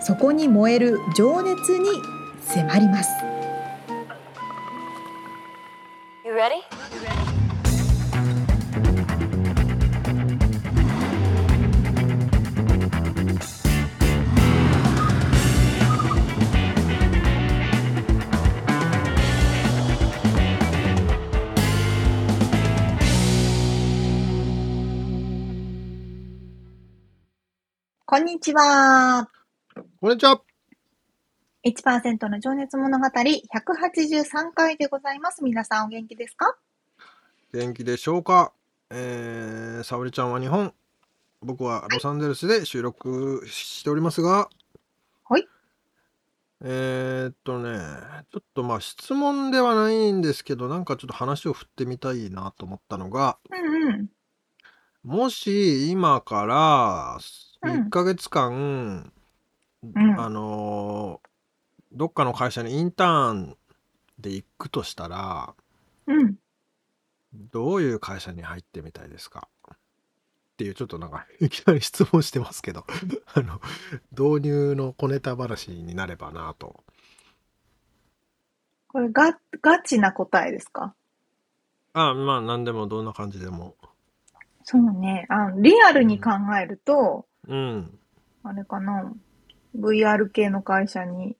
そこに燃える情熱に迫ります。こんにちは。こんにちは。1%の情熱物語183回でございます。皆さんお元気ですか？元気でしょうか？えー、沙織ちゃんは日本、僕はロサンゼルスで収録しておりますが、はい。えー、っとね、ちょっとまあ質問ではないんですけど、なんかちょっと話を振ってみたいなと思ったのが、うんうん。もし今から1ヶ月間、あのーどっかの会社にインターンで行くとしたら、うん。どういう会社に入ってみたいですか？っていうちょっとなんか いきなり質問してますけど あの導入の小ネタ話になればなと。これガガチな答えですか？あまあ何でもどんな感じでも。そうね。あリアルに考えると、うん。あれかな。VR 系の会社に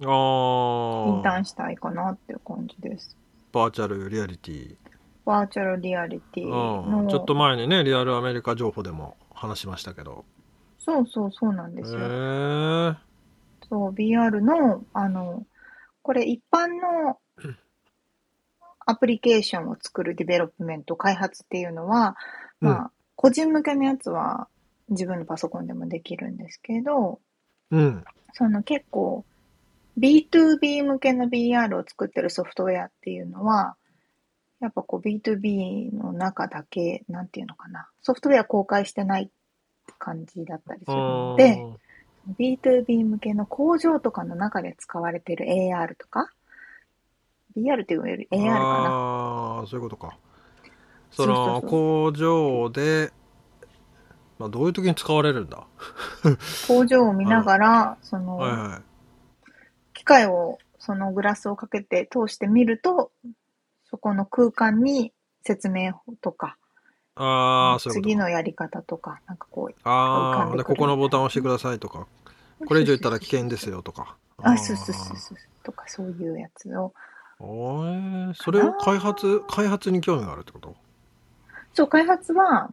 インターンしたいかなっていう感じです。バーチャルリアリティ。バーチャルリアリティの、ちょっと前にね、リアルアメリカ情報でも話しましたけど。そうそうそうなんですよ。そう、VR の、あの、これ一般のアプリケーションを作る development、開発っていうのは、まあ、うん、個人向けのやつは自分のパソコンでもできるんですけど、うん、その結構 B2B 向けの VR を作ってるソフトウェアっていうのは、やっぱこう B2B の中だけ、なんていうのかな、ソフトウェア公開してない感じだったりするので、B2B 向けの工場とかの中で使われてる AR とか、BR っていうより AR かな。ああ、そういうことか。その工場で、まあ、どういう時に使われるんだ？工場を見ながら、その、はいはい。機械をそのグラスをかけて通してみると、そこの空間に説明とか、ああ、そう次のやり方とか、なんかこう、ああ、で、ここのボタンを押してくださいとか、これ以上言ったら危険ですよとか。あ、そうそうそうそう。とか、そういうやつを。おえそれを開発、開発に興味があるってこと？そう、開発は、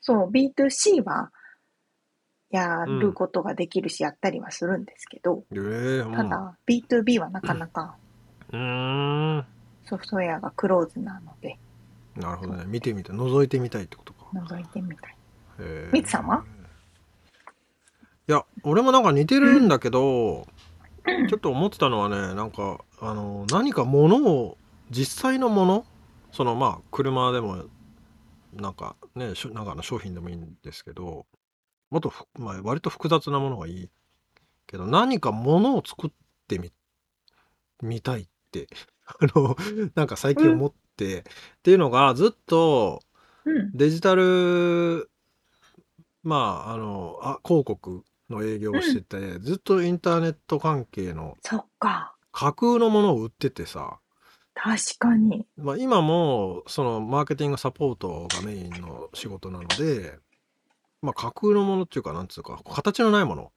そう、B2C は、やることができるし、やったりはするんですけど、えー、ただ、B2B はなかなかうんソフトウェアがクローズなので。なるほどね。見てみたい。覗いてみたいってことか。覗いてみたい。みつさんは？いや、俺もなんか似てるんだけど、うん、ちょっと思ってたのはね、なんか、あの、何か物を、実際のものそのまあ、車でも、なんかね、なんかの商品でもいいんですけど、もっとまあ、割と複雑なものがいいけど、何かものを作ってみ、みたいって、あの、なんか最近思って、っていうのがずっとデジタル、まあ、あの、あ、広告の営業をしてて、ずっとインターネット関係のそっか。架空のものを売っててさ、確かに。まあ今もそのマーケティングサポートがメインの仕事なので、まあ、架空のものっていうか、なんつうか、形のないもの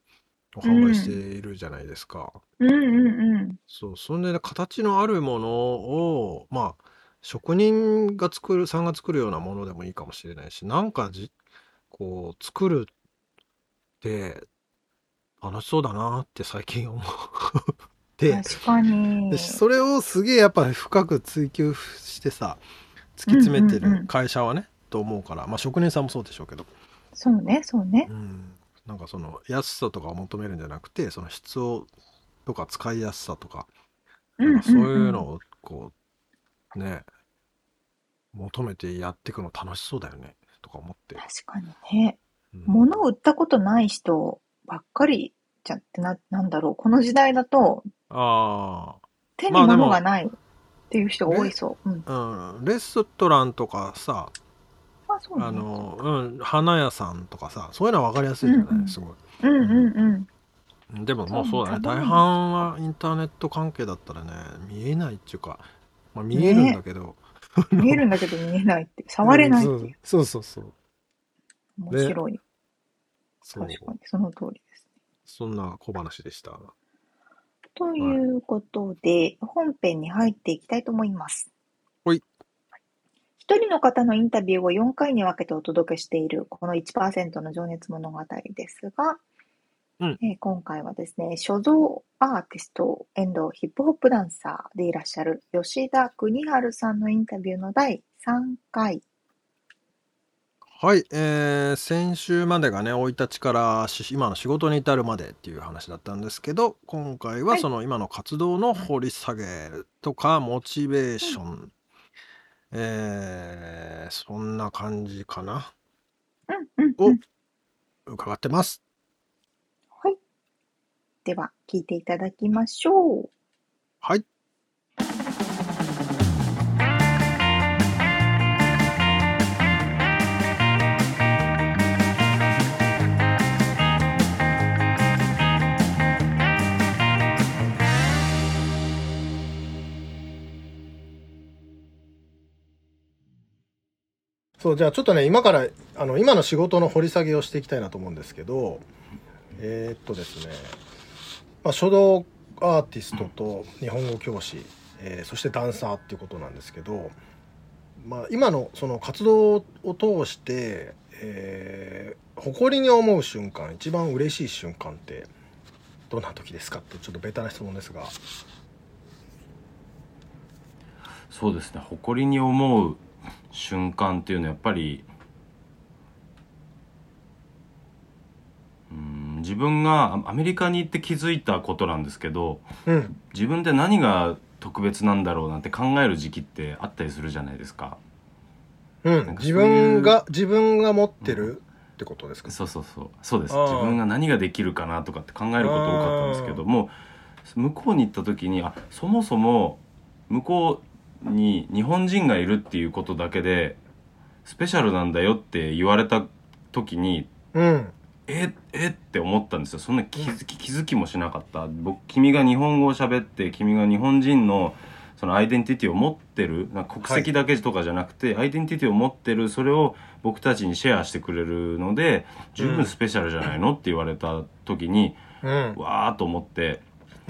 を販売しているじゃないですか。うんうんうん。そう、そんで、ね、形のあるものを、まあ、職人が作る、さんが作るようなものでもいいかもしれないし、なんかじ、こう、作るって、楽しそうだなって最近思うで、確かに。それをすげえやっぱり深く追求してさ、突き詰めてる会社はね、と思うから、まあ職人さんもそうでしょうけど。そうね、そうね。うん、なんかその安さとかを求めるんじゃなくてその質をとか使いやすさとか、かそういうのをこうね求めてやっていくの楽しそうだよねとか思って、確かにね。うん物を売ったことない人ばっかりじゃってな、なんだろう。この時代だとあ手にまあでも物がないっていう人が多いそう。うん。あ、うん、レストランとかさあ、そうなあのの、うん、花屋さんとかさそういうのは分かりやすいじゃない、うん。うんすごい。うんうんうん。でももうそうだね。大半はインターネット関係だったらね見えないっていうか、まあ、見えるんだけど、見えるんだけど見えないって。触れないっていう。そうそうそう。面白い。確かに、その通りです。そんな小話でしたということで、本編に入っていきたいと思います。ほい。一人の方のインタビューを4回に分けてお届けしている、この1%の情熱物語ですが、うんえー今回はですね、書道アーティストヒップホップダンサーでいらっしゃる吉田邦治さんのインタビューの第3回。はい、えー先週までがね生い立ちからし今の仕事に至るまでっていう話だったんですけど今回ははいその今の活動の掘り下げとかモチベーション、えーそんな感じかなうんうんうん。伺ってますはい。では、聞いていただきましょう。はいそうじゃあちょっとね今からあの今の仕事の掘り下げをしていきたいなと思うんですけどえーっとですね、まあ、書道アーティストと日本語教師、えーそしてダンサーっていうことなんですけど、まあ、今のその活動を通して、えー誇りに思う瞬間一番嬉しい瞬間ってどんな時ですかってちょっとベタな質問ですが。そうですね。誇りに思う瞬間っていうのはやっぱりうん自分があアメリカに行って気づいたことなんですけどうん。自分で何が特別なんだろうなんて考える時期ってあったりするじゃないですか。うん。ういう分が自分が持ってるってことですか、そうそうそう。そうです。自分が何ができるかなとかって考えること多かったんですけども向こうに行った時にあそもそも向こうに日本人がいるっていうことだけでスペシャルなんだよって言われた時にうん。ええって思ったんですよ。そんな気づき気づきもしなかった。僕君が日本語を喋って君が日本人のそのアイデンティティを持ってる国籍だけとかじゃなくて、アイデンティティを持ってるそれを僕たちにシェアしてくれるので十分スペシャルじゃないの？って言われた時に、うん。わーっと思って、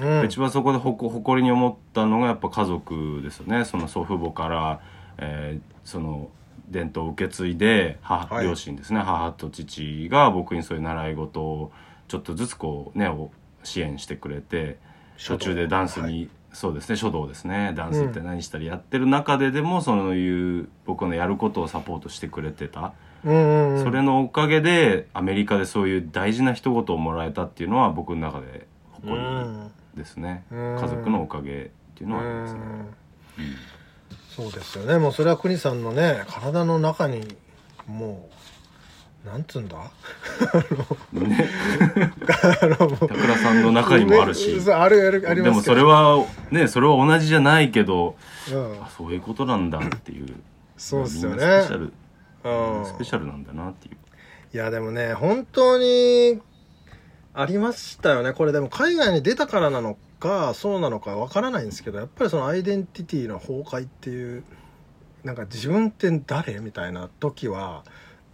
うん。一番そこで誇りに思ったのがやっぱ家族ですよね。その祖父母から、えーその伝統を受け継いで母、はい両親ですね。母と父が僕にそういう習い事をちょっとずつこうねを支援してくれて途中でダンスに、はい。そうですね。書道ですね。ダンスって何したりやってる中ででもそういう僕のやることをサポートしてくれてた、うんうんうん。それのおかげでアメリカでそういう大事な一言をもらえたっていうのは僕の中で誇りですね、うん。家族のおかげっていうのはありますね、うん。そうですよね。もうそれは国さんのね体の中にもうなんつうんだ？高倉さんの中にもあるし。そうあるあるありますでもそれはねそれは同じじゃないけどうん。あそういうことなんだっていう。そうですよみんなスペシャねル、うん。スペシャルなんだなっていう。いやでもね本当にありましたよね。これでも海外に出たからなのかそうなのかわからないんですけどやっぱりそのアイデンティティの崩壊っていうなんか自分って誰みたいな時は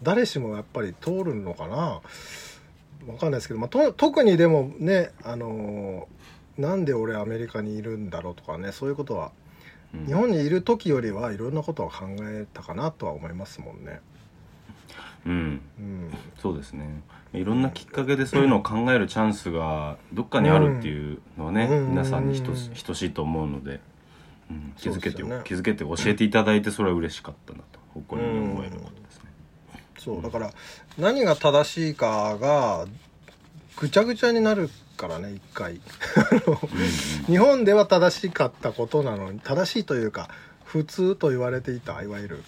誰しもやっぱり通るのかなわかんないですけど、まあ、と特にでもねあのーなんで俺アメリカにいるんだろうとかねそういうことはうん。日本にいる時よりはいろんなことは考えたかなとは思いますもんね。うん。うん。そうですねいろんなきっかけでそういうのを考えるチャンスがどっかにあるっていうのはね、うん。皆さんに等うん。等しいと思うので、うん、気づけて、ね。気づけて教えていただいてそれは嬉しかったなと誇りに思えることですね。そうだから何が正しいかがぐちゃぐちゃになるからね一回。日本では正しかったことなのに正しいというか普通と言われていたいわゆる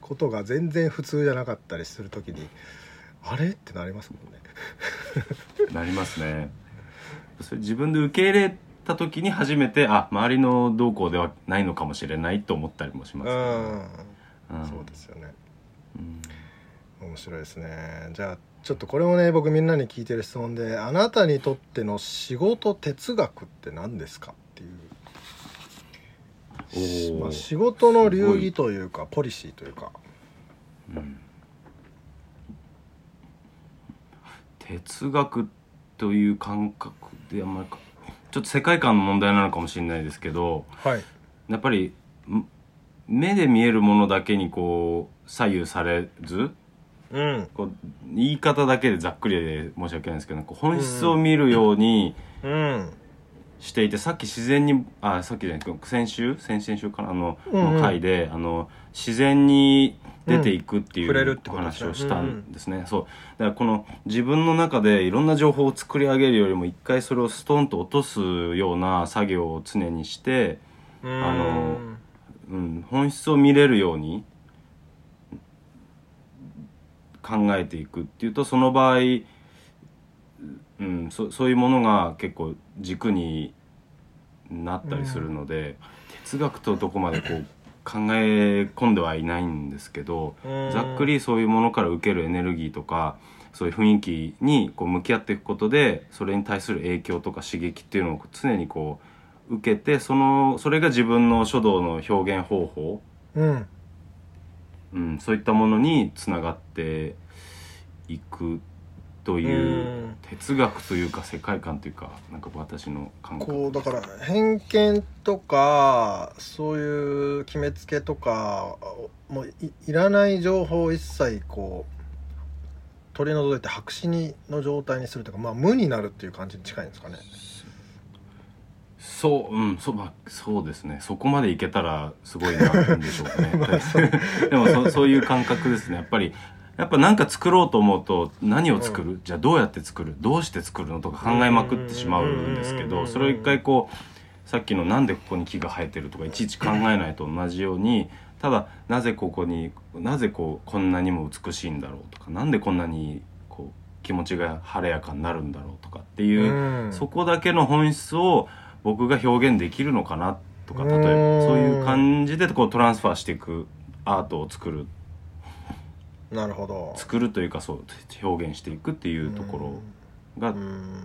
ことが全然普通じゃなかったりする時にあれ？ってなりますもんね。なりますね。それ自分で受け入れた時に初めてあ周りの動向ではないのかもしれないと思ったりもします、ね。うん。ん。そうですよね。うん。面白いですね。じゃあちょっとこれもね僕みんなに聞いてる質問であなたにとっての仕事哲学って何ですかっていう。まあ、仕事の流儀というかポリシーというか。うん哲学という感覚であんまりかちょっと世界観の問題なのかもしれないですけどはい。やっぱりん目で見えるものだけにこう左右されずうん。こう言い方だけでざっくりで申し訳ないんですけど本質を見るようにうんしていて、さっき自然にあさっきじゃない先週？先々週かな？あの,、の回であの自然に出ていくっていうん。触れるうってことですね。話をしたんですね。そう。だからこの自分の中でいろんな情報を作り上げるよりも一回それをストンと落とすような作業を常にして、あのうん、本質を見れるように考えていくっていうとその場合、うん、そそういうものが結構軸になったりするので、哲学とどこまでこう考え込んではいないんですけど、うん。ざっくりそういうものから受けるエネルギーとかそういう雰囲気にこう向き合っていくことでそれに対する影響とか刺激っていうのを常にこう受けてそのそれが自分の書道の表現方法、うん。うん、そういったものにつながっていくといううん。哲学というか世界観というかなんか私の感覚。こうだから偏見とかそういう決めつけとかもういいらない情報を一切こう取り除いて白紙にの状態にするというかまあ無になるっていう感じに近いんですかね。そううんそう,、まあ、そうですね。そこまでいけたらすごいなんでしょうね。でもそそういう感覚ですね。やっぱりやっぱ何か作ろうと思うと何を作る、じゃあどうやって作る？どうして作るのとか考えまくってしまうん。ですけうんどそれを一回こうさっきのなんでここに木が生えてるとかいちいち考えないと同じようにただなぜここになぜこうこんなにも美しいんだろうとかなんでこんなにこう気持ちが晴れやかになるんだろうとかっていう、うん。そこだけの本質を僕が表現できるのかなとか例えばうん。そういう感じでこうトランスファーしていくアートを作るなるほど。作るというかそう表現していくっていうところがうん。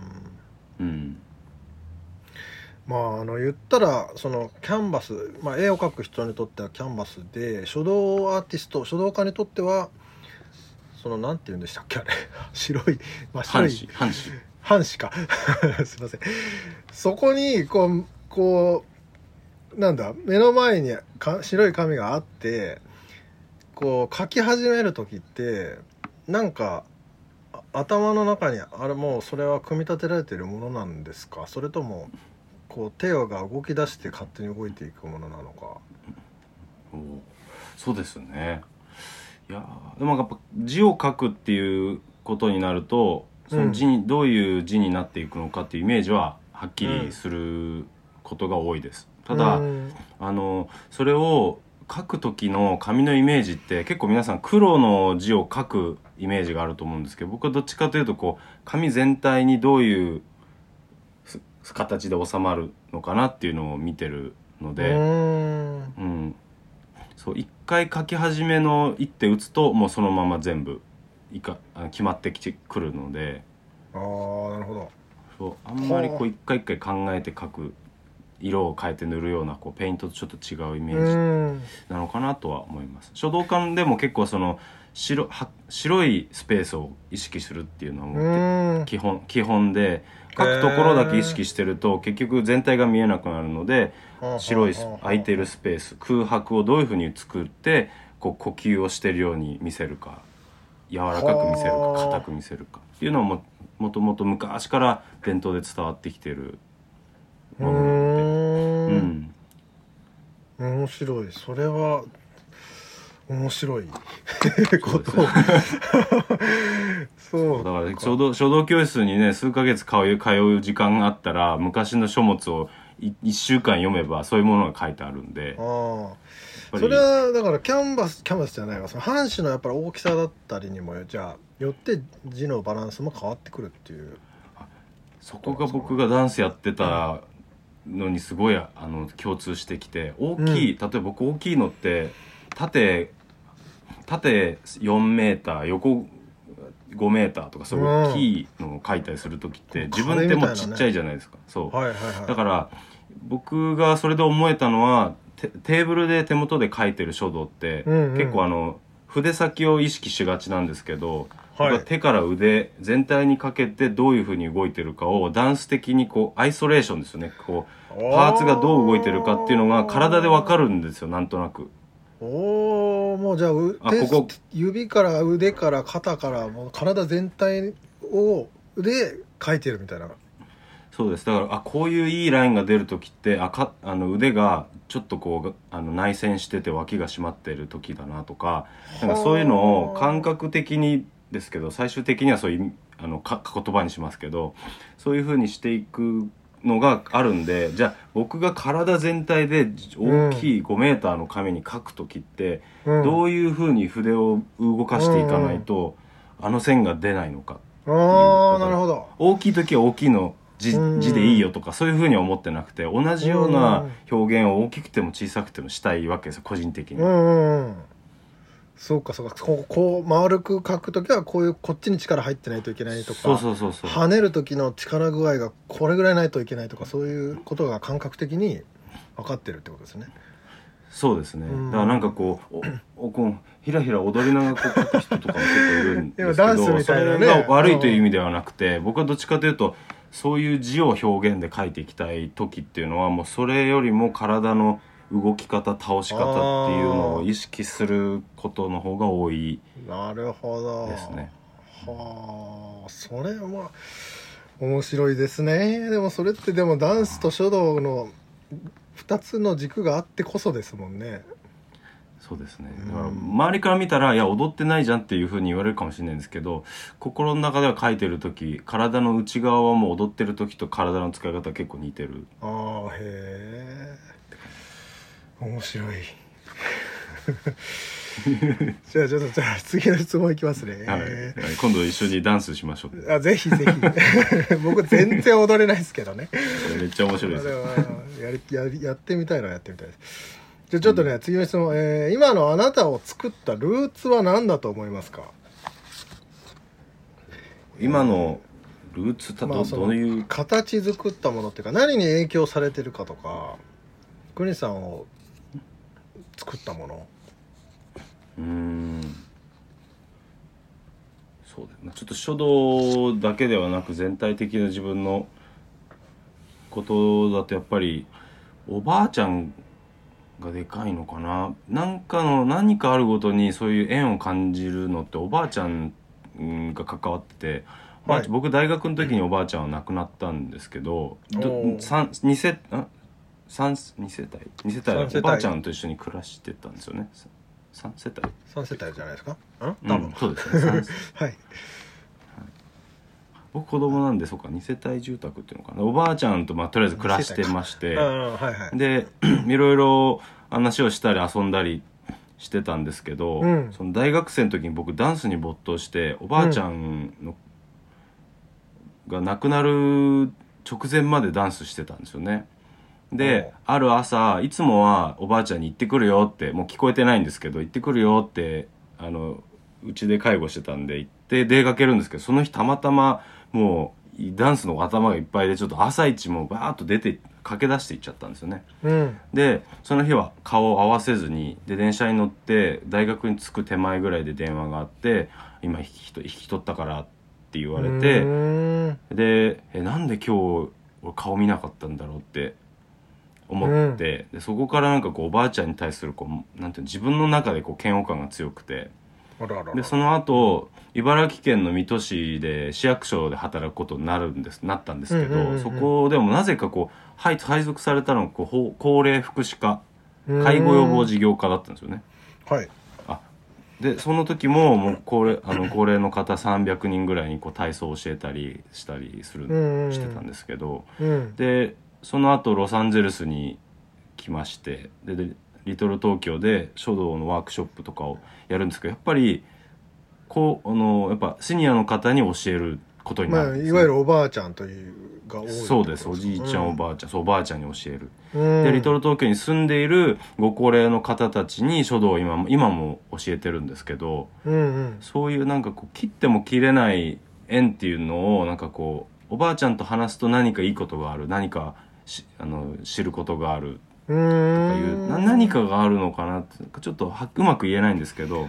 うん。まああの言ったらそのキャンバス、まあ、絵を描く人にとってはキャンバスで書道アーティスト書道家にとってはそのなんて言うんでしたっけあれ。白い真っ白半い紙半紙。半紙か。すいません。そこにこうこうなんだ目の前にか白い紙があってこう書き始める時ってなんかあ頭の中にあれもうそれは組み立てられているものなんですか？それともこう手が動き出して勝手に動いていくものなのか？おそうですね。いやーでもやっぱ字を書くっていうことになるとその字に、どういう字になっていくのかっていうイメージははっきりすることが多いです、ただ、うん。あのそれを書く時の紙のイメージって結構皆さん黒の字を書くイメージがあると思うんですけど僕はどっちかというとこう紙全体にどういうす形で収まるのかなっていうのを見てるので、うん。うん、そう一回書き始めの一手打つともうそのまま全部いかあ決まってきてくるのでああなるほど。そうあんまりこはあう一回一回考えて書く色を変えて塗るようなこうペイントとちょっと違うイメうージんなのかなとは思います。書道館でも結構その白は白いスペースを意識するっていうのは基本基本で書くところだけ意識してると結局全体が見えなくなるので白いス空いてるスペース空白をどういうふうに作ってこう呼吸をしてるように見せるか柔らかく見せるかはあ。硬く見せるかっていうのはももともと昔から伝統で伝わってきてるうものなので。んうん。面白い。それは面白い。ことを。そうだから書道書道教室にね数ヶ月通う通う時間があったら昔の書物をい1週間読めばそういうものが書いてあるんで。あそれはだからキャンバスキャンバスじゃないわ。その半紙のやっぱり大きさだったりにもじゃあよって字のバランスも変わってくるっていう。そこが僕がダンスやってたのにすごいあの共通してきて大きい、例えば僕大きいのって縦縦4メーター横5メーターとかそういう大きいのを書いたりする時って、うん自分ってもうちっちゃいじゃないですか、そう、はいはいはい。だから僕がそれで思えたのはテテーブルで手元で書いてる書道って、うんうん。結構あの筆先を意識しがちなんですけど、はい。手から腕全体にかけてどういうふうに動いてるかをダンス的にこうアイソレーションですよね。こうパーツがどう動いてるかっていうのが体でわかるんですよなんとなく。おおもうじゃあう手あここ。指から腕から肩からもう体全体をで書いてるみたいな。そうです。だからあこういういいラインが出る時ってあかあの腕がちょっとこうあの内旋してて脇が締まってる時だなとかなんかそういうのを感覚的にですけど最終的にはそういうあのか言葉にしますけどそういうふうにしていくのがあるんでじゃあ僕が体全体で大きい5メーターの紙に書く時って、うん。どういうふうに筆を動かしていかないと、あの線が出ないのかああなるほど。大きい時は大きいの字うん。字でいいよとかそういうふうには思ってなくて同じような表現を大きくても小さくてもしたいわけですよ個人的に。う。んうんうんそうかそうか。こうこう丸く書くときはこういうこっちに力入ってないといけないとかそうそうそうそう。跳ねる時の力具合がこれぐらいないといけないとかそういうことが感覚的に分かってるってことですね。そうですね。うん。だからなんかこうおおこうひらひら踊りながらこう書く人とかも結構いるんですけ今ダンスどそみたいなねれが悪いという意味ではなくて僕はどっちかというとそういう字を表現で書いていきたい時っていうのはもうそれよりも体の動き方倒し方っていうのを意識することの方が多いなるほど。ですね。はあそれは面白いですね。でもそれってでもダンスと書道の2つの軸があってこそですもんね。そうですねうんだから周りから見たらいや踊ってないじゃんっていうふうに言われるかもしれないんですけど心の中では書いてる時体の内側はもう踊ってる時と体の使い方は結構似てるああへえ面白い。じゃあちょっとじゃあ次の質問いきますね、はい、今度一緒にダンスしましょう。あぜひぜひ。僕全然踊れないですけどね。めっちゃ面白いです。やりやりやってみたいのはやってみたいです。じゃあちょっとね、次の質問、えー今のあなたを作ったルーツは何だと思いますか？今のルーツたどまあそのどういう？形作ったものっていうか何に影響されてるかとか国さんを作ったもの。うーん。そうだよな。ちょっと書道だけではなく全体的な自分のことだとやっぱりおばあちゃんがでかいのかな。なんかの何かあるごとにそういう縁を感じるのっておばあちゃんうんが関わってて、まあはい。僕大学の時におばあちゃんは亡くなったんですけどどおー。三二世あ三二世帯。二世帯おばあちゃんと一緒に暮らしてたんですよね。三世帯。3世帯じゃないですか？ん？う多分、ん、そうですね。三 はい。僕子供なんでそうか二世帯住宅っていうのかな。おばあちゃんとまあとりあえず暮らしてまして。はいはい。で いろいろ話をしたり遊んだりしてたんですけど、うん。その大学生の時に僕ダンスに没頭しておばあちゃんの、が亡くなる直前までダンスしてたんですよね。である朝いつもはおばあちゃんに行ってくるよってもう聞こえてないんですけど行ってくるよってあのうちで介護してたんで行って出かけるんですけどその日たまたまもうダンスの頭がいっぱいでちょっと朝一もバーッと出て駆け出していっちゃったんですよね。うん。でその日は顔を合わせずにで電車に乗って大学に着く手前ぐらいで電話があって「今引き取引き取ったから」って言われうてでえなんで今日俺顔見なかったんだろうって思って、でそこからなんかこうおばあちゃんに対するこうなんていうの自分の中でこう嫌悪感が強くて。でその後茨城県の水戸市で市役所で働くことになるんですなったんですけど、うんうんうんうん。そこでもなぜかこう配配属されたのがこう高齢福祉課うん。介護予防事業課だったんですよね。はい。あでその時ももう高齢あの高齢の方300人ぐらいにこう体操を教えたりしたりする、うんうん。してたんですけどうん。でその後ロサンゼルスに来ましてででリトル東京で書道のワークショップとかをやるんですけどやっぱりこうあのやっぱシニアの方に教えることにまあなるんですねいわゆるおばあちゃんというが多いそうです。おじいちゃん、おあばあちゃんそうおばあちゃんに教える、うん。でリトル東京に住んでいるご高齢の方たちに書道を今も今も教えてるんですけどうんうん。そういうなんかこう切っても切れない縁っていうのをなんかこうおばあちゃんと話すと何かいいことがある何かしあの知ることがある。うとかいんうな何かがあるのかなってちょっとはうまく言えないんですけど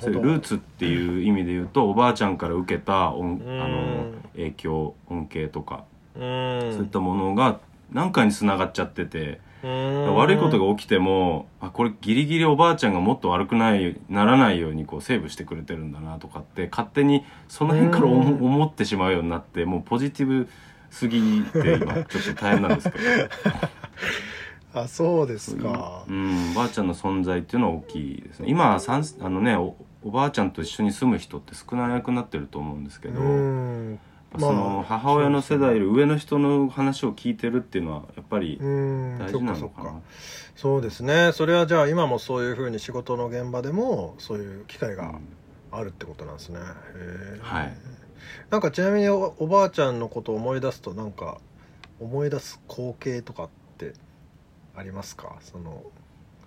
そういうルーツっていう意味で言うとおばあちゃんから受けた恩うん。あの影響恩恵とかうん。そういったものが何かにつながっちゃってて。うん。悪いことが起きてもあこれギリギリおばあちゃんがもっと悪くないならないようにこうセーブしてくれてるんだなとかって勝手にその辺から思ってしまうようになってもうポジティブすぎて今ちょっと大変なんですけど。あそうですか。うん、おばあちゃんの存在っていうのは大きいですね。今はさんあのねおおばあちゃんと一緒に住む人って少なくなってると思うんですけど、うん。そのまあ母親の世代より上の人の話を聞いてるっていうのはやっぱりうん。大事なのかな。かそうですね。それはじゃあ今もそういうふうに仕事の現場でもそういう機会があるってことなんですね、へえはいなんかちなみにおおばあちゃんのことを思い出すとなんか思い出す光景とかってありますか？その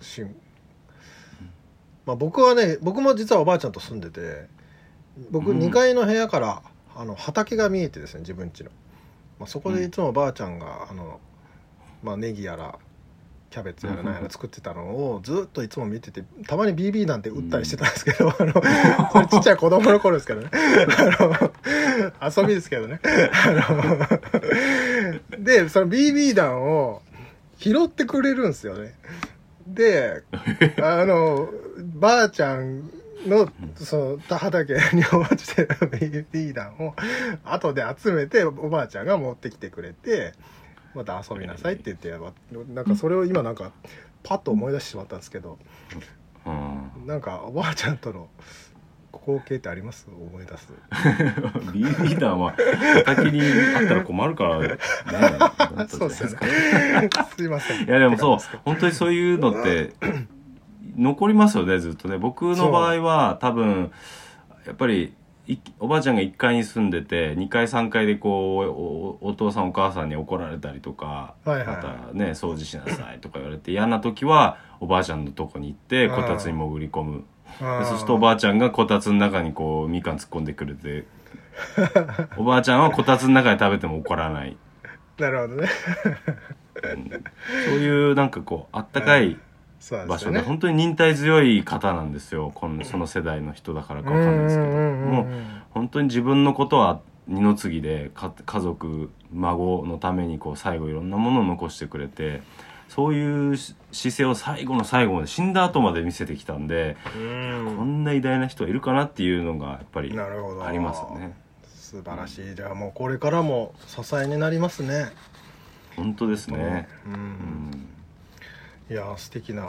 しんまあ僕はね僕も実はおばあちゃんと住んでて僕うん。2階の部屋から、あの畑が見えてですね自分家の、まあ、そこでいつもおばあちゃんがあの、まあ、ネギやらキャベツやら何やら作ってたのをずっといつも見ててたまに BB なんて打ったりしてたんですけど、あのそれちっちゃい子供の頃ですけどね。あの遊びですけどね。あのでその BB 弾を拾ってくれるんですよね。であのばあちゃんのその田畑に落ちてる BB 弾を後で集めておばあちゃんが持ってきてくれてまた遊びなさいって言ってなんかそれを今なんかパッと思い出してしまったんですけどうん。なんかおばあちゃんとの光景ってあります？思い出す。BB 弾は畑にあったら困るからね。そうですよねすいません。いやでもそう本当にそういうのって 残りますよねずっとね。僕の場合は多分やっぱりいおばあちゃんが1階に住んでて2階3階でこうおお父さんお母さんに怒られたりとか、はいはい。またね掃除しなさいとか言われて嫌な時はおばあちゃんのとこに行ってこたつに潜り込む。そうするとおばあちゃんがこたつの中にこうみかん突っ込んでくれて おばあちゃんはこたつの中で食べても怒らない、なるほどね。うん。そういうなんかこうあったかい場所でね。本当に忍耐強い方なんですよ。このその世代の人だからかわかんないですけど。もう本当に自分のことは二の次でか家族孫のためにこう最後いろんなものを残してくれてそういうし姿勢を最後の最後まで死んだ後まで見せてきたんで、うん。こんな偉大な人いるかなっていうのがやっぱりありますよね。素晴らしい。じゃあもうこれからも支えになりますね。本当ですね、うん、うんいやー素敵な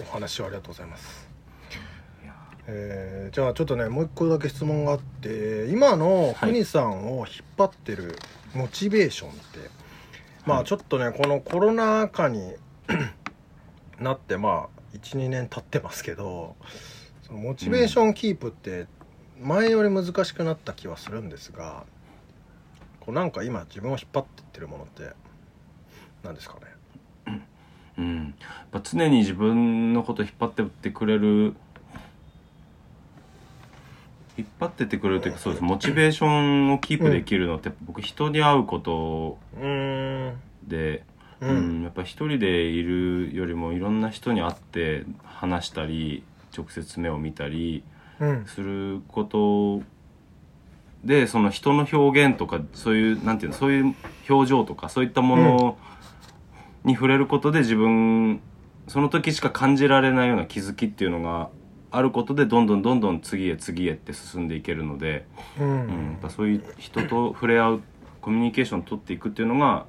お話をありがとうございます。えーじゃあちょっとねもう一個だけ質問があって今のはい。国さんを引っ張ってるモチベーションって、まはい。あちょっとねこのコロナ禍に なってまあ12年経ってますけどそのモチベーションキープって前より難しくなった気はするんですがこうなんか今自分を引っ張ってってるものって何ですかね？うん、やっぱ常に自分のこと引っ張ってってくれる引っ張ってってくれるというかそうです。モチベーションをキープできるのって、僕人に会うことうん。で、ううん。んやっぱ一人でいるよりもいろんな人に会って話したり直接目を見たりうん。することでその人の表現とかそういうなんていうのそういう表情とかそういったものに触れることで自分その時しか感じられないような気づきっていうのがあることでどんどんどんどん次へ次へって進んでいけるので、ううん、やっぱそういう人と触れ合うコミュニケーションを取っていくっていうのが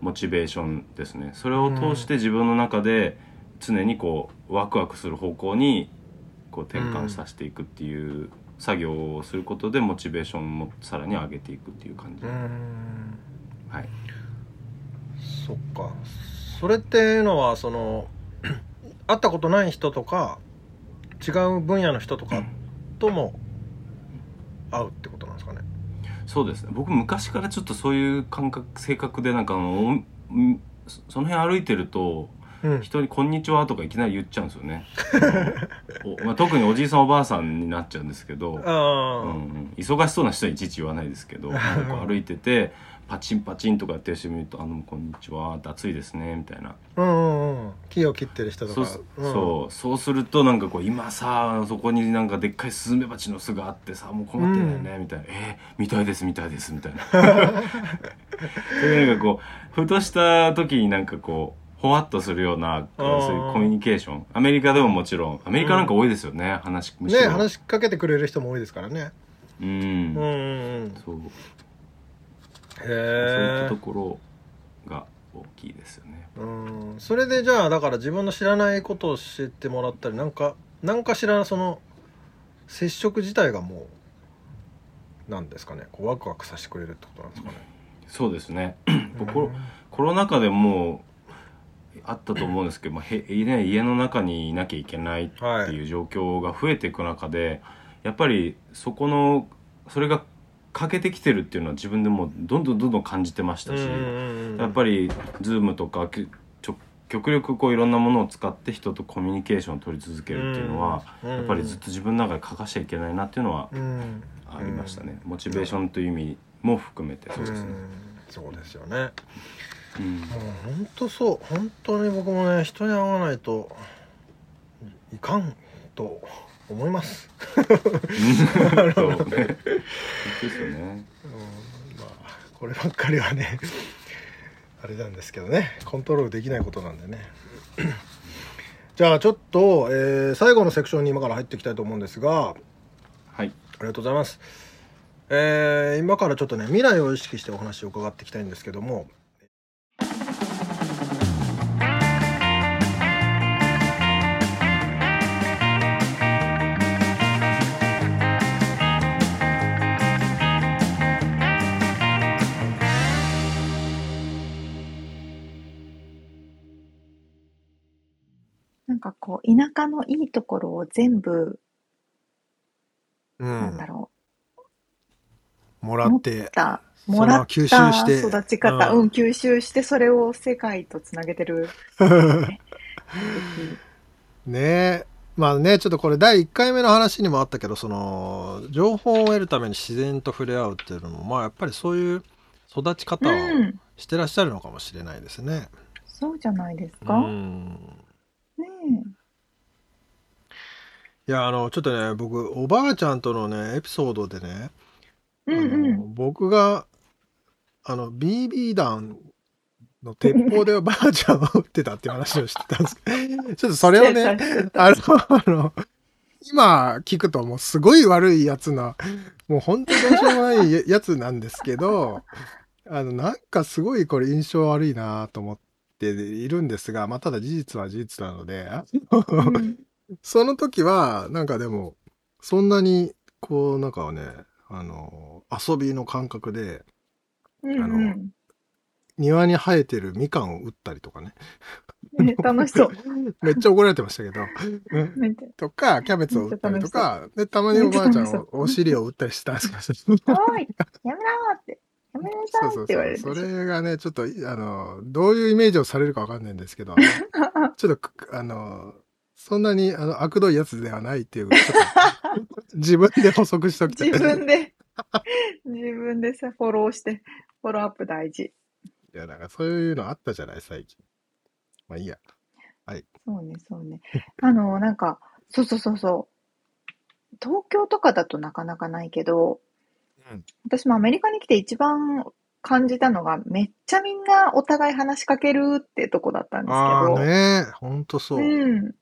モチベーションですね。それを通して自分の中で常にこうワクワクする方向にこう転換させていくっていう作業をすることでモチベーションもさらに上げていくっていう感じ、うーん。はい、そっか。それっていうのはその 会ったことない人とか違う分野の人とかとも会うってことなんですかね。そうですね。僕昔からちょっとそういう感覚性格でなんかあのそその辺歩いてるとうん。人に「こんにちは」とかいきなり言っちゃうんですよね。おまあ、特におじいさんおばあさんになっちゃうんですけど、うんうん、忙しそうな人にいちいち言わないですけど 歩いててパチンパチンとかやってる人見ると「あのこんにちは」暑いですねみたいな。うんうんうん。木を切ってる人とか。そう,、そうそうするとなんかこう今さそこになんかでっかいスズメバチの巣があってさもう困ってんだよね、みたいな「えー、見たいです見たいです」みたいな。でなんかこうふとした時になんかこうほわっとするようなそういうコミュニケーション。アメリカでももちろん。アメリカなんか多いですよね、話むしろ。ね話しかけてくれる人も多いですからね。うん、うんうんうん。そう。へそういったえところが大きいですよね。うんそれでじゃあだから自分の知らないことを知ってもらったりなんかなんかしらその接触自体がもうなんですかねこうワクワクさせてくれるってことなんですかねそうですね。コロコロナ禍でもうあったと思うんですけど、まあへね、家の中にいなきゃいけないってはいいう状況が増えていく中で、やっぱりそこのそれが欠けてきてるっていうのは自分でもうどんどんどんどん感じてましたし、やっぱり Zoom とかきちょ極力こういろんなものを使って人とコミュニケーションを取り続けるっていうのは、うんやっぱりずっと自分の中で欠かしちゃいけないなっていうのはうん。ありましたね。モチベーションという意味も含めてそうですね。うん。そうですよね。うん。もう本当そう。本当に僕もね人に会わないといかんと思います、そうね。ですよね。うん、まあこればっかりはねあれなんですけどねコントロールできないことなんでねじゃあちょっと、えー最後のセクションに今から入っていきたいと思うんですがはい。ありがとうございます。えー今からちょっとね未来を意識してお話を伺っていきたいんですけどもなんかこう、田舎のいいところを全部、うなんだろもう、持った、そのもらっ吸収たして。育ち方、うん。うん、吸収して、それを世界とつなげてる。ね。えまあねちょっとこれ第1回目の話にもあったけどその情報を得るために自然と触れ合うっていうのもまあやっぱりそういう育ち方をうん、してらっしゃるのかもしれないですね。そうじゃないですうか。ん。ねいやあのちょっとね僕おばあちゃんとのねエピソードでね、え。うんうあのん。僕があの BB 弾の鉄砲でばあちゃんを撃ってたっていう話をしてたんですけど ちょっとそれをねあの今聞くともうすごい悪いやつなもう本当にどうしようもないややつなんですけどあのなんかすごいこれ印象悪いなと思っているんですが、まあ、ただ事実は事実なので。その時はなんかでもそんなにこうなんかねあの遊びの感覚でうんあのうん庭に生えてるみかんを打ったりとかね。ね 楽しそう。めっちゃ怒られてましたけど、とかキャベツを打ったりとかでたまにおばあちゃんをお尻を打ったりしてたんですけど。おい、やめろーって、やめなさいって言われるでしょ。それがねちょっとあのどういうイメージをされるかわかんないんですけど ちょっとくあのそんなにあの悪どいやつではないっていう自分で補足しときたい自分で、自分でさ、フォローして、フォローアップ大事。いやなんかそういうのあったじゃない最近まあいいやそうね、そうね。あの、なんか、そうそうそうそう。東京とかだとなかなかないけど、うん私もアメリカに来て一番感じたのが、めっちゃみんなお互い話しかけるってとこだったんですけあど、あねほんとそう、うん。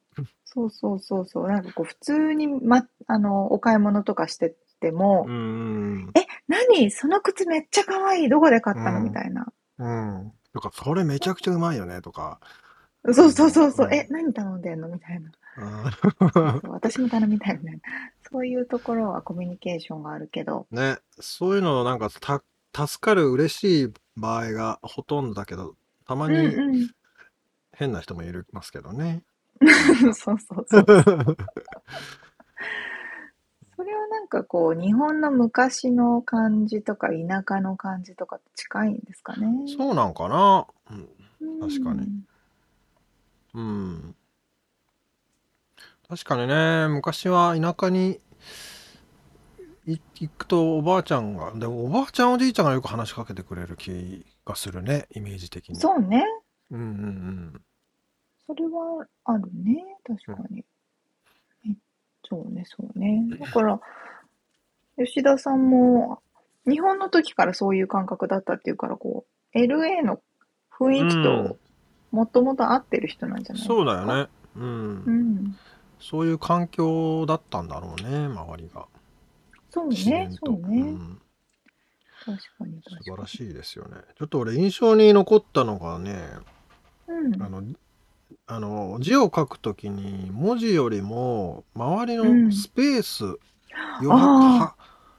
そうそうそうそう。なんかこう、普通に、ま、あの、お買い物とかしてても、うんえ、何その靴めっちゃ可愛い。どこで買ったの？うんみたいな。うんとかそれめちゃくちゃうまいよねとかそうそうそうそう、え、何頼んでんの？みたいな。あそう私も頼みたいみたいな。そういうところはコミュニケーションがあるけど。ーね、そういうのなんかた助かる嬉しい場合がほとんどだけど、たまうんにうん。変な人もいますけどね。そうそうそう。それはなんかこう、日本の昔の感じとか田舎の感じとかと近いんですかね。そうなんかな。うんうん確かにうん。確かにね、昔は田舎にい行くとおばあちゃんが、でもおばあちゃんおじいちゃんがよく話しかけてくれる気がするね、イメージ的に。そうね。うんうんそれはあるね。確かに。えそうね、そうね。だから、吉田さんも、日本の時からそういう感覚だったっていうから、こう、LA の雰囲気うんと、もともと合ってる人なんじゃうん。ないそうだよね。う。うんん。そういう環境だったんだろうね、周りが。そう自ね。そうね。ん確かに。素晴らしいですよね。ちょっと俺印象に残ったのがね、うん。あの、あの字を書くときに文字よりも周りうんのスペース、余白あは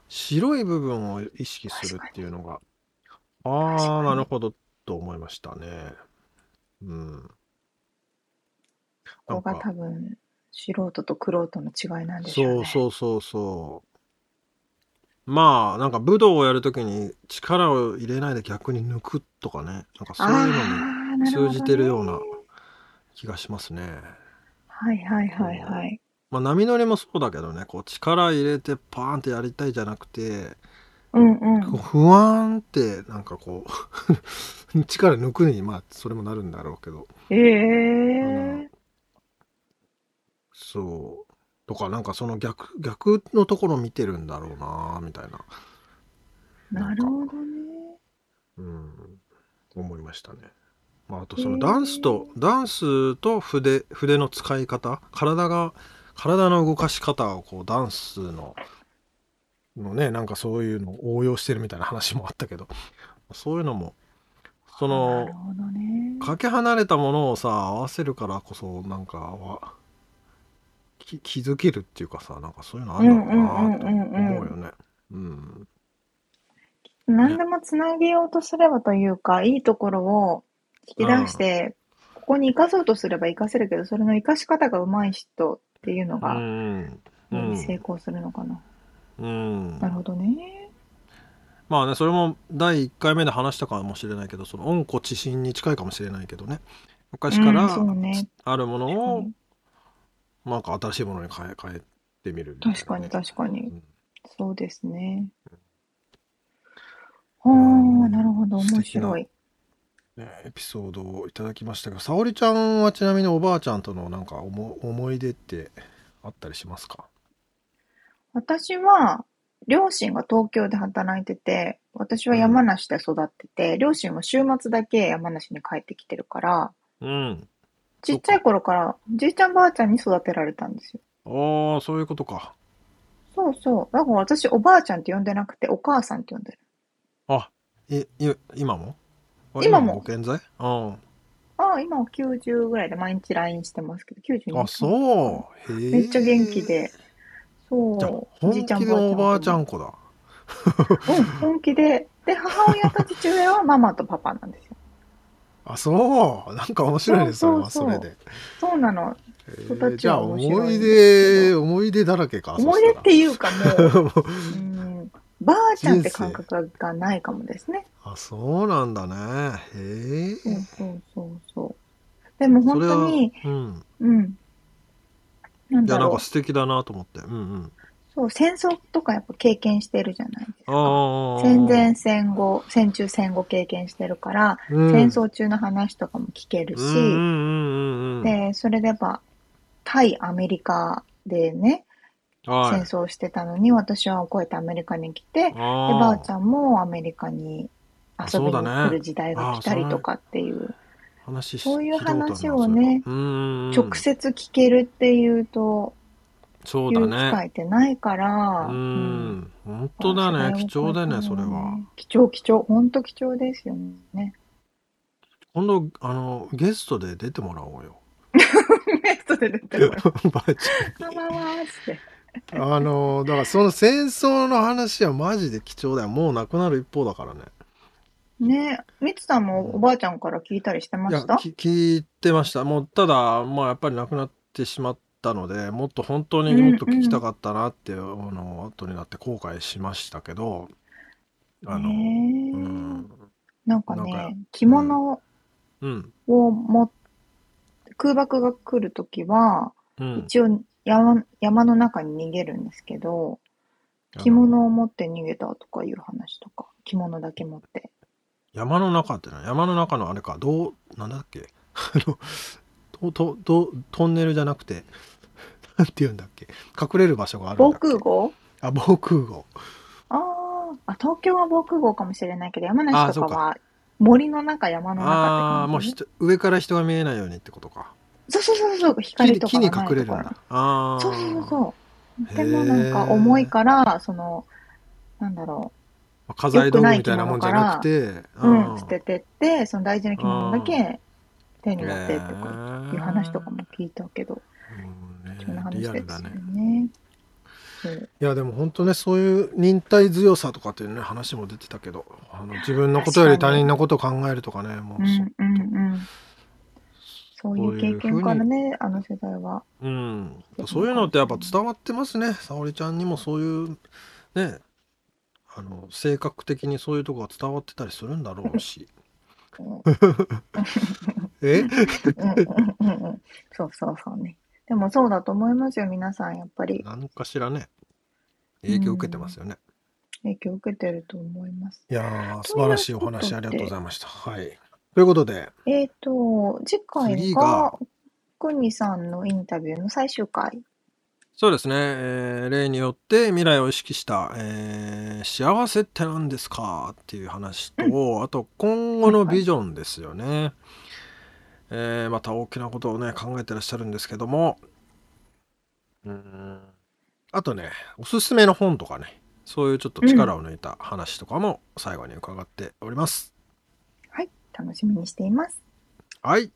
白い部分を意識するっていうのがああなるほどと思いましたね。うん。ここが多分、素人と玄人の違いなんでしょうそうね。そうそうそう。まあなんか武道をやるときに力を入れないで逆に抜くとかねなんかそういうのに通じてるような気がしますね。はいはいはいはい。まあ、波乗りもそうだけどねこう力入れてパーンってやりたいじゃなくてうんうん。不安ってなんかこう 力抜くにまあそれもなるんだろうけどええそうとかなんかその逆逆のところ見てるんだろうなみたいな、なるほどね。うん、思いましたね。まあ、あとそのダンスとダンスと筆筆の使い方体が体の動かし方をこうダンスののねなんかそういうのを応用してるみたいな話もあったけどそういうのもそなのるほどね。かけ離れたものをさ合わせるからこそなんか気づけるっていうかさなんかそういうのあるんだろうなと思うよね。うん何でもつなげようとすればというか、いいところを引き出して、ここに生かそうとすれば生かせるけど、それの生かし方が上手い人っていうのうが、成功するのかな。うん。なるほどね。まあねそれも第1回目で話したかもしれないけどその温故知新に近いかもしれないけどね。昔かうんらあるものをになんか新しいものに変え変えてみるみね確かに確かに。うんそうですね。ああ、なるほど。面白い。ねエピソードをいただきましたが沙織ちゃんはちなみにおばあちゃんとのなんか思思い出ってあったりしますか？私は、両親が東京で働いてて、私は山梨で育ってて、両親も週末だけ山梨に帰ってきてるから、うんちっちゃい頃から、じいちゃんばあちゃんに育てられたんですよ。ああそういうことかそうそう。だから私、おばあちゃんって呼んでなくて、お母さんって呼んでる。あいい今も？あ今もご健在？あああ、今は90ぐらいで毎日 LINE してますけど、92あそうへえめっちゃ元気で。そじゃあう。本じいちゃん気のおばあちゃとん子だうん、本気で。で、母親と父親はママとパパなんですよ。あそう。なんか面白いねそれはそれで。そうなの。じゃあ思い出け思い出だらけか思い出っていうかもう、も ううん、ばあちゃんって感覚がないかもですね。あそうなんだね。へえそうそうそうそう。でも本当に、うん。うん。なんいや。なんか素敵だなと思って。うんうんそう、戦争とかやっぱ経験してるじゃないですか。戦前戦後、戦中戦後経験してるから、うん。戦争中の話とかも聞けるし、で、それでやっぱ、対アメリカでね、はい。戦争してたのに、私はこうやってアメリカに来て、で、あばあちゃんもアメリカに遊びに来る時代が来たりとかっていう、そういう話をね直接聞けるっていうと、いう機そうだね会ってないから、ううん。ん本当だね。貴重だねそれは。貴重貴重、本当貴重ですよね。今度あのゲストで出てもらおうよ。ゲストで出てる。ばあちあわわーって。ゃんあのだからその戦争の話はマジで貴重だよ。もうなくなる一方だからね。ねえ、みつさんもおばあちゃんから聞いたりしてました？き聞いてました。もうただまあやっぱりなくなってしまったのでもっと本当にもっと聞きたかったなって、あの後になって後悔しましたけどあの、うん。なんかなんかね、着物うん。をも、空爆が来るときは、うん。一応山山の中に逃げるんですけど、着物を持って逃げたとかいう話とか、着物だけ持って。山の中ってのは山の中のあれかどうなんだっけ？あのとととトンネルじゃなくてなんて言うんだっけ？隠れる場所があるん防だっけ？空壕？あ防空壕。あー。あ、東京は防空壕かもしれないけど、山あ梨とかは森の中、山の中ってああーもう上から人が見えないようにってことか。そうそうそうそう、光とか木に隠れるんだ。ああそうそうそうそう。でもなんか重いから、その、なんだろ家財道具みたいなもんじゃなくてう、うん、捨ててって、その大事な着物だけ手に持ってとかいう話とかも聞いたけど、リ話ですよアルだねいやでも本当ねそういう忍耐強さとかっていうね話も出てたけどあの自分のことより他人のことを考えるとかねもうそうんうんうん。そういう経験からね、あの世代は。うん、そういうのってやっぱ伝わってますね沙織ちゃんにもそういうねあの性格的にそういうとこが伝わってたりするんだろうし。う。んえうんうんうんうん。そうそうそうね。でもそうだと思いますよ、皆さん、やっぱり。何かしらね影響を受けてますよね、影響を受けてると思います。いやー素晴らしいお話ありがとうございました。はい。ということで。えっ、と、次回次が。が、くにさんのインタビューの最終回。そうですね、えー例によって未来を意識した、えー幸せって何ですか？っていう話と、あと今後のビジョンですよね、えーまた大きなことをね考えてらっしゃるんですけども。うーん。あとねおすすめの本とかね。そういうちょっと力を抜いた話とかも最後に伺っております、はい、楽しみにしています。はい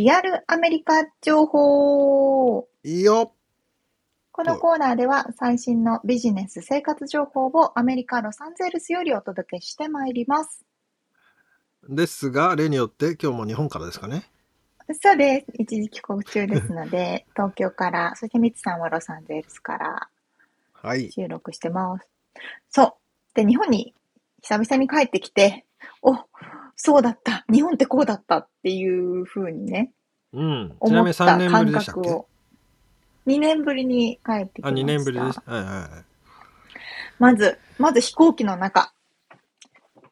リアルアメリカ情報。いいよこのコーナーでは最新のビジネス生活情報をアメリカ・ロサンゼルスよりお届けしてまいります。ですが例によって今日も日本からですかね？そうです。一時帰国中ですので、東京から、そしてミツさんはロサンゼルスからはい収録してます。そう。で、日本に久々に帰ってきて、お、そうだった。日本ってこうだったっていう風にね、うんちなみに思った3年ぶ感りでしたっけ？覚を。2年ぶりに帰ってきまあ、した。2年ぶりです。はいはいはい。まず、まず飛行機の中。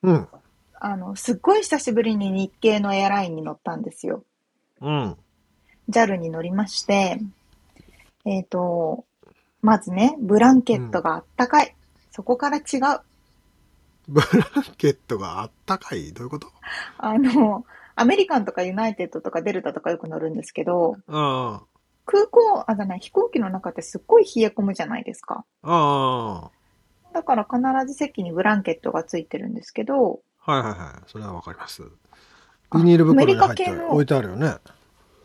うん。あの、すっごい久しぶりに日系のエアラインに乗ったんですよ。うん。JAL に乗りまして、えっ、と、まずね、ブランケットがあったかい。そこから違う。ブランケットがあったかい？どういうこと？あの、アメリカンとかユナイテッドとかデルタとかよく乗るんですけど、あ空港、あ、じゃない、飛行機の中ってすっごい冷え込むじゃないですか。あ。あだから必ず席にブランケットがついてるんですけど、あ。はいはいはい。それはわかります。ビニール袋に入って置いてあるよね。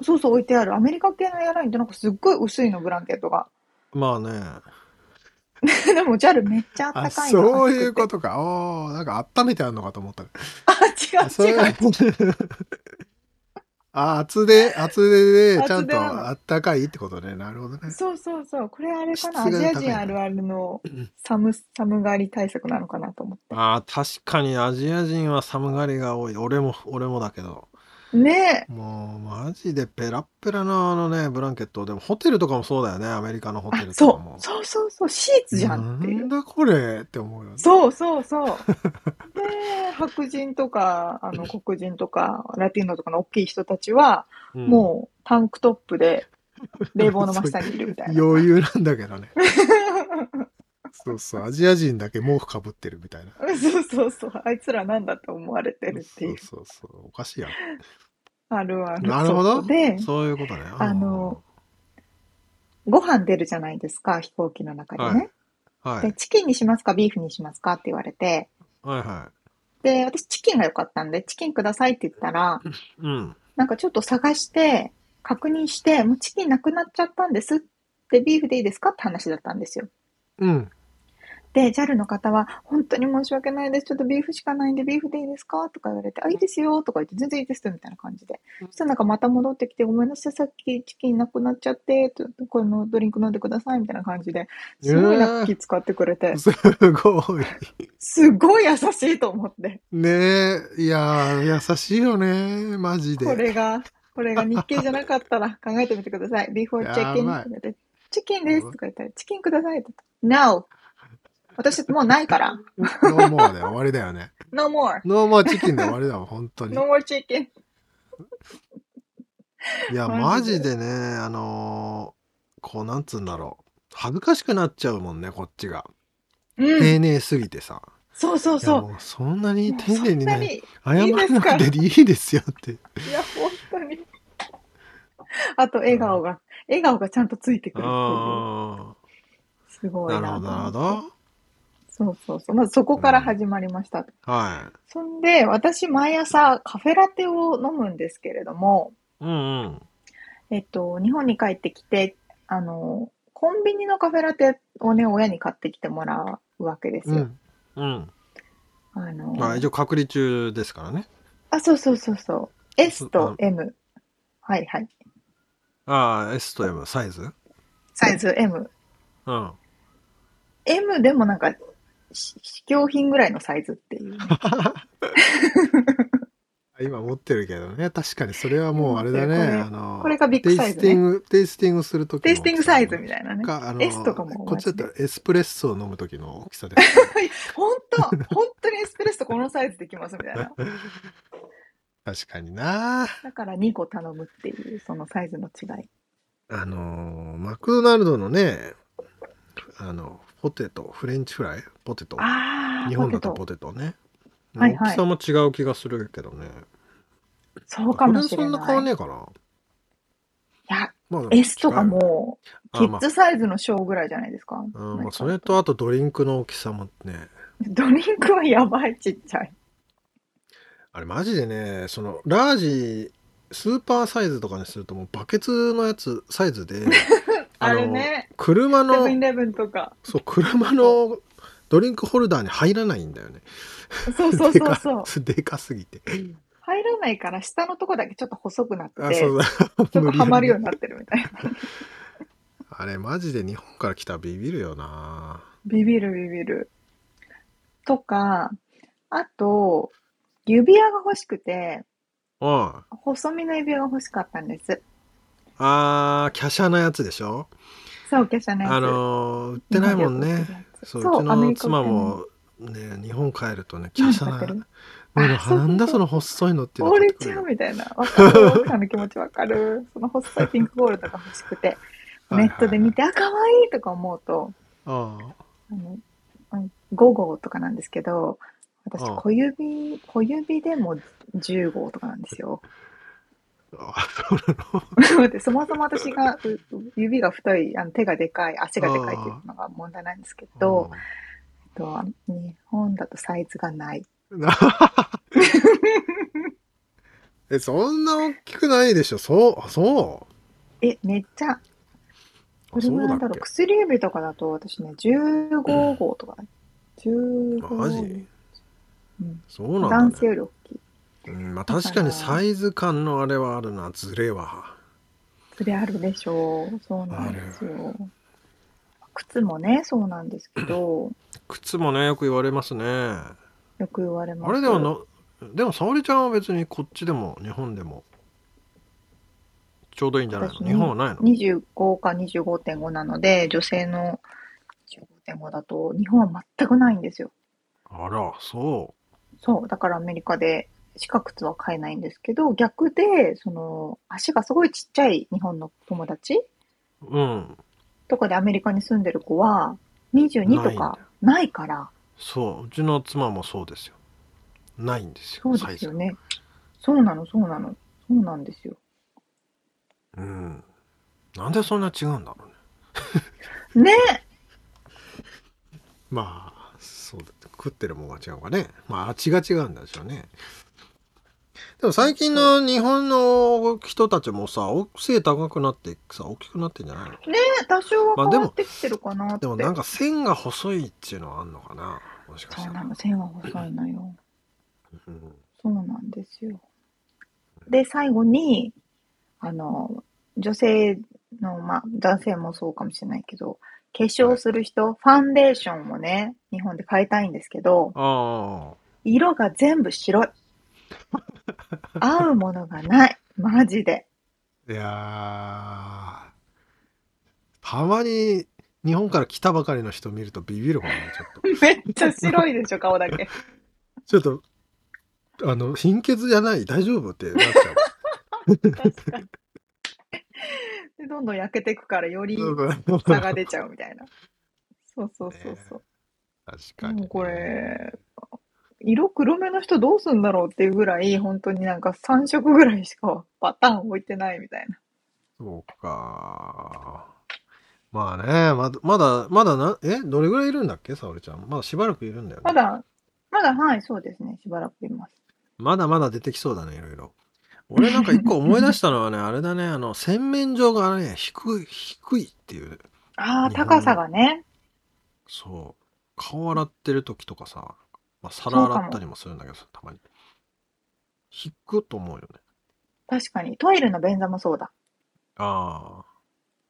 そうそう置いてあるアメリカ系のエアラインってなんかすっごい薄いの、ブランケットが。まあね。でも JAL めっちゃあったあ、かいの。そういうことか。おーなんか温めてあるのかと思った。あ、違そう違う。う。あ、厚手、厚手でちゃんとあったかいってことね。なるほどね。そうそうそう。これあれかな。アジア人あるあるのうん寒、寒がり対策なのかなと思っああ、確かにアジア人は寒がりが多い。俺も、俺もだけど。て。ねもうマジでペラッペラなあのねブランケットでもホテルとかもそうだよねアメリカのホテあル、とそかもう。そうそうそう。シーツじゃんっていう。なんだこれって思うよねそうそうそう。で、白人とか、あの、黒人とか、ラティーノとかの大きい人たちは、うんもうタンクトップで冷房の真下にいるみたいな。余裕なんだけどね そうそう、アジア人だけ毛布かぶってるみたいな。そうそうそう。あいつらなんだと思われてるっていう。そうそうそう、おかしいやん。あるある。なるほどそうで、そういうことね。あの、ご飯出るじゃないですか、飛行機の中でね。で、はい。チキンにしますか、ビーフにしますかって言われて、はいはで、私チキンが良かったんで、チキンくださいって言ったら、い。うん。なんかちょっと探して、確認して、もうチキンなくなっちゃったんですって、ビーフでいいですかって話だったんですよ。うん。で、JAL の方は、本当に申し訳ないです。ちょっとビーフしかないんで、ビーフでいいですか？とか言われて、あ、いいですよとか言って、全然いいですみたいな感じで。そしたらなんかまた戻ってきて、ごめんなさい、さっきチキンなくなっちゃって、とこのドリンク飲んでくださいみたいな感じで、すごいな気使ってくれて、すごい。すごい優しいと思って。ねえ、いやー、優しいよね、マジで。これが、これが日系じゃなかったら考えてみてください。ビーフをチェキンやばいとか言って、チキンですとか言ったら、チキンくださいって言ったら No! 私もうないから。ノーモアで終わりだよね。No more! ノーモアチキンで終わりだもん、本当に No。more chicken! いや、ママジでね、あのーこう、なんつうんだろう。恥ずかしくなっちゃうもんね、こっちが。うん。丁寧すぎてさ。そうそうそう。もうそんなに丁寧にね、謝らなくていいですよって。いや、本当に。あと、笑顔が、笑顔がちゃんとついてくるっていう。あすごあ、いななるほど、なるほ。ど。そうそうそう。まずそこから始まりました。はそんで、私、毎朝カフェラテを飲むんですけれども、い。うんうん。えっと、日本に帰ってきて、あの、コンビニのカフェラテをね、親に買ってきてもらうわけですよ。うん。うん。あの、まあ、一応隔離中ですからね。あ、そうそうそうそう。S と M。はいはい。ああ、S と M、サイズ？サイズ M。うん。M でもなんか、し試供品ぐらいのサイズっていう ね、今持ってるけどね。確かにそれはもうあれだね。これあの、これがビッテイグサイズね。スティング、テイスティングするときテイスティングサイズみいたいなね。か、あの、S とかもこっちだった同らエスプレッソを飲むときの大きさです。本当 本当にエスプレッソこのサイズできますみたいな。確かになだから2個頼むっていう、そのサイズの違い。あのー、マクドナルドのね、あの、ポテト、フレンチフライ？ポテト。ああ、日本だとポテトね。はいはい大きさも違う気がするけどね。ト。そうかもしれこれはそんな変わんない。ねえかな。いや、まあ、S とかもう、キッズサイズの小ぐらいじゃないですか。うんまあ、それとあとドリンクの大きさもね、ドリンクはやばいちっちゃい。あれマジでね、そのラージ、スーパーサイズとかにするともうバケツのやつ、サイズで、あのれね、車のイ、レブンとか。そう、車のドリンクホルダーに入らないんだよね。そうそうそうそう。でかすぎて。入らないから下のとこだけちょっと細くなってあ、そうだ。ょっとはまるようになってるみたいな。あれマジで日本から来たらビビるよな。ビビるビビる。とか、あと、指輪が欲しくて、うん。細身の指輪が欲しかったんです。あー、華奢なやつでしょ？そう、華奢なやつ。あのー売ってないもんね。そう、うちの妻もね、日本帰るとね、華何奢な。買ってるうなんだその細いのっていうの折れちゃうみたいな。わかる。奥さんの気持ちわかる。その細いピンクゴールドが欲しくて、ネットで見て、あ、かわいいとか思うと、ああの、うん5号とかなんですけど、私ああ小指、小指でも10号とかなんですよ。ああ、そうなの？でそもそも私がう指が太い、あの手がでかい、足がでかいっていうのが問題なんですけど、えっと日本だとサイズがない。う んえ、そんな大きくないでしょ？そう、あそえ、めっちゃ、う。これもなんだろう、薬指とかだと私ね、15号とか、15マジ？うんそうなんだ、ね。男性より大きい。うん、まあ確かにサイズ感のあれはあるな、ズレは。それあるでしょう。そうなんですよ。靴もね、そうなんですけど、靴もね、よく言われますね。あよく言われます。れでもの、でも沙織ちゃんは別にこっちでも日本でもちょうどいいんじゃないの？私日本はないの？25か25.5なので、女性の25.5だと、日本は全くないんですよ。あら、そそう。だからアメリカで、四角靴は買えないんですけど、逆で、その、足がすごいちっちゃい日本の友達う。うん。とかでアメリカに住んでる子は、22とかないから。そう。うちの妻もそうですよ。ないんですよそうですよね。そうなのそうなの。そうなんですよ。うん。なんでそんな違うんだろうね。ね。まあそうだ。食ってるもんが違うかね。まあ味が違うんでしょうねでも最近の日本の人たちもさお背高くなってさ大きくなってんじゃないの？ね多少は変わってきてるかなって、でもなんか線が細いっていうのはあんのかな？もしかしたらそうなの線は細いのよ。うん。そうなんですよ。で最後にあの女性のまあ男性もそうかもしれないけど化粧する人、ファンデーションもね日本で買いたいんですけどああ。色が全部白い合うものがない。マジで。いやーたまに日本から来たばかりの人見るとビビるもんねちょっと。めっちゃ白いでしょ顔だけ。ちょっとあの貧血じゃない大丈夫ってなっちゃ 確かに。でどんどん焼けていくからよりう差が出ちゃうみたいな。そうそうそうそう。確かに、もうこれ、色黒めの人どうすんだろうっていうぐらい、本当になんか3色ぐらいしかパターン置いてないみたいな。そうか。まあねまだまだまだなえどれぐらいいるんだっけ？沙織ちゃん。まだしばらくいるんだよね。まだ、まだはい、そうですね。しばらくいます。まだまだ出てきそうだねいろいろ。俺なんか一個思い出したのはね あれだねあの洗面所がね低い低いっていう。ああ、高さがね。そう。顔洗ってる時とかさ、まあ、皿洗ったりもするんだけどさたまに引くと思うよね確かに。トイレの便座もそうだ。ああ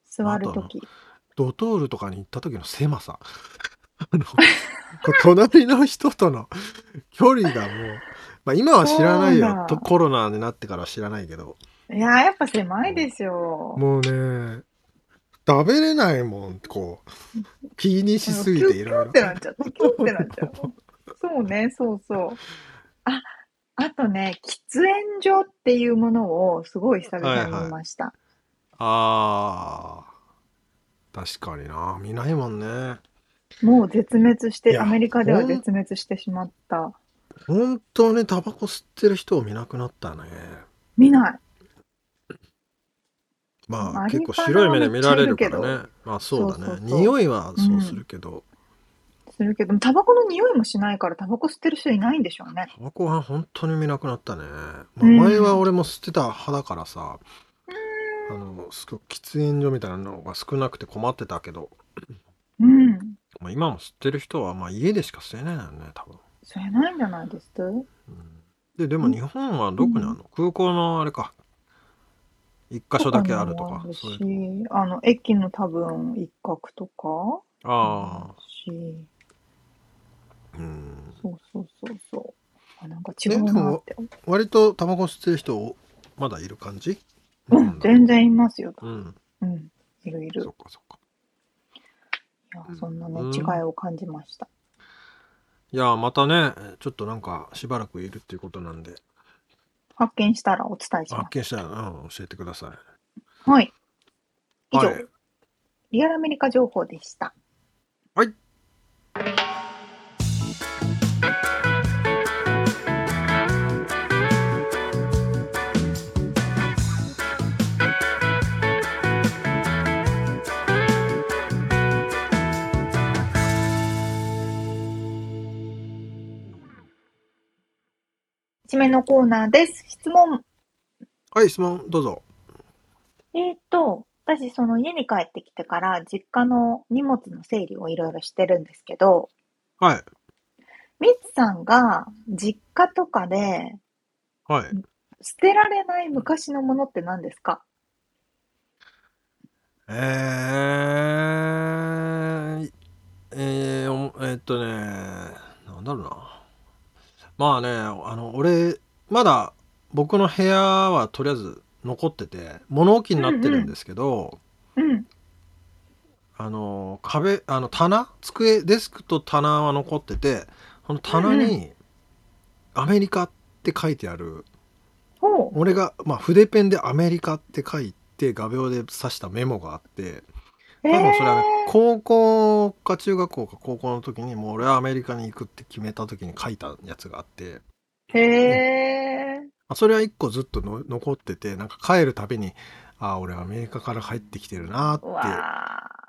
座るとき。ドトールとかに行った時の狭さあの隣の人との距離がもう、まあ、今は知らないよとコロナになってからは知らないけどいやー、やっぱ狭いですよ。もうね食べれないもんこう気にしすぎキュッキュッていろいろってなっちゃう。キュッってなっちゃう。そうね、そうそう。あ、あとね、喫煙所っていうものをすごい久々に見ました。あー。確かにな。見ないもんね。もう絶滅しいて、やアメリカでは絶滅してしまった。本当にタバコ吸ってる人を見なくなったね。見ない。まあ結構白い目で見られるからね。まあそうだね。そうそうそう。匂いはそうするけど、するけど、タバコの匂いもしないから、タバコ吸ってる人いないんでしょうね。タバコは本当に見なくなったね、まあ、うん。前は俺も吸ってた派だからさ、あのすごく喫煙所みたいなのが少なくて困ってたけど、うん。まあ、今も吸ってる人はまあ家でしか吸えないよね多分、吸えないんじゃないですか？うん。ででも日本はどこにあるの、空港のあれか。一箇所だけあるとかそういう、あの、駅の多分一角とか？ああし、うんそうそうそうそう。あ、なんか違うなって。割とタバコ吸ってる人まだいる感じ？うん、全然いますよ。うんうん、いるいる。そっかそっかいや、そんなね、うん違いを感じました。いやまたねちょっとなんかしばらくいるっていうことなんで発見したらお伝えしま発見したら、うん、教えてくださいす。はい。以上、はいリアルアメリカ情報でした。はい。一面のコーナーです。質問。はい質問どうぞ。えーっと、私、その家に帰ってきてから、実家の荷物の整理をいろいろしてるんですけど、はい。ミツさんが実家とかではい。捨てられない昔のものって何ですか？えー、えー、えーっとねなんだろうなまあねあの俺まだ僕の部屋はとりあえず残ってて物置になってるんですけど、うん。あの壁あの棚机デスクと棚は残っててその棚に「アメリカ」って書いてあるほう。俺が、まあ、筆ペンで「アメリカ」って書いて画鋲で刺したメモがあってえ多分それはねー高校か中学校か高校の時にもう俺はアメリカに行くって決めた時に書いたやつがあってへえ。あそれは一個ずっとの残っててなんか帰るたびにああ俺アメリカから帰ってきてるなって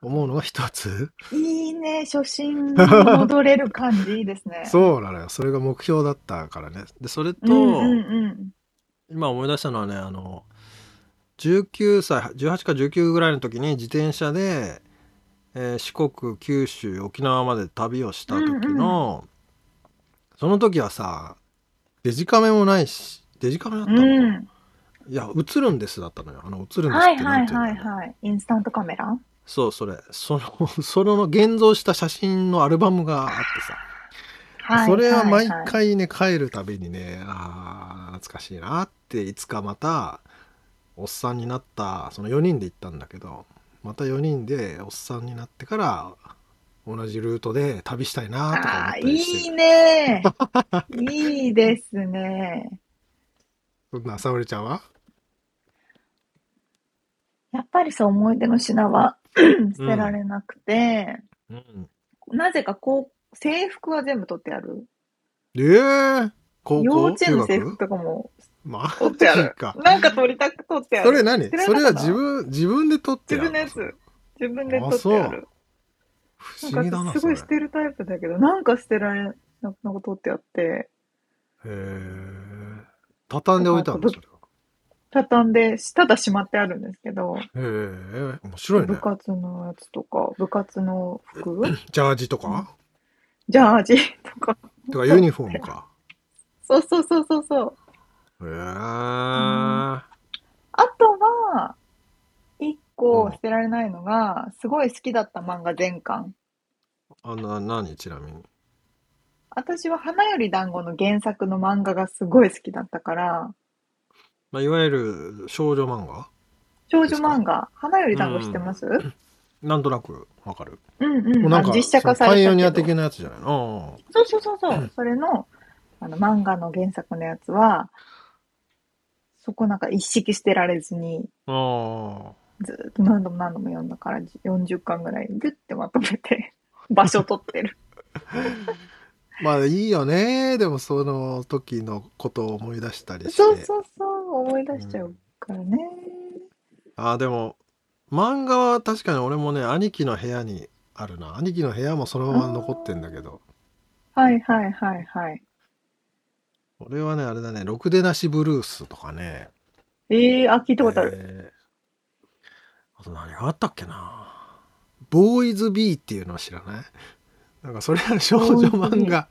思うのが一つーいいね。初心に戻れる感じいいですね。そうなのよそれが目標だったからねでそれと、うんうんうん。今思い出したのはねあの19歳18か19ぐらいの時に自転車で、えー四国九州沖縄まで旅をした時の、その時はさデジカメもないしデジカメだったの？うん。いや映るんですだったのよ。あの映るんですってはいはいなんていうの？はいはい。インスタントカメラ？そうそれ。その その現像した写真のアルバムがあってさ。はい。それは毎いい回ね帰るたびにねあー懐かしいなっていつかまたおっさんになったその4人で行ったんだけどまた4人でおっさんになってから同じルートで旅したいなとか思ったりしいいてね。いいですね。そんな沙織ちゃんは？やっぱりそう思い出の品は 捨てられなくて、うんなぜかこう、制服は全部取ってある。えー、高幼校稚園の制服とかもマ取ってある。なんか。取りたく取ってある。それ何？それは自分自分で撮って自分のやつ。自分で取ってある。不思議だなすごい捨てるタイプだけど、なんか捨てられななんか取ってあって、へえ畳んでおいたんだそれは畳んで、ただしまってあるんですけど、へえ面白いね。部活のやつとか、部活の服？ジャージとか、ジャージとか。とかユニフォームか。そうそうそうそうそう。へえあとは、一個捨てられないのが、すごい好きだった漫画全巻。あな何？ちなみに。私は花より団子の原作の漫画がすごい好きだったから、まあ、いわゆる少女漫画？少女漫画、花より団子知ってます？うんなんとなくわかる。うんもうなんか実写化さパイオれたけど。ニア的なやつじゃない？のそうそうそうそう。それの、あの漫画の原作のやつは、そこなんか一式捨てられずに、ああ。ずーっと何度も何度も読んだから、40巻ぐらいギュッてまとめて、場所取ってる。まあいいよね。でもその時のことを思い出したりして。そうそうそう、思い出しちゃうからね。ああ、でも、漫画は確かに俺もね、兄貴の部屋にあるな。兄貴の部屋もそのまま残ってんだけど。はいはいはいはい。俺はね、あれだね、ろくでなしブルースとかね。ええー、あ、聞いたことある。えーあと何があったっけな。ボーイズビーっていうのは知らない？なんかそれは少女漫画っ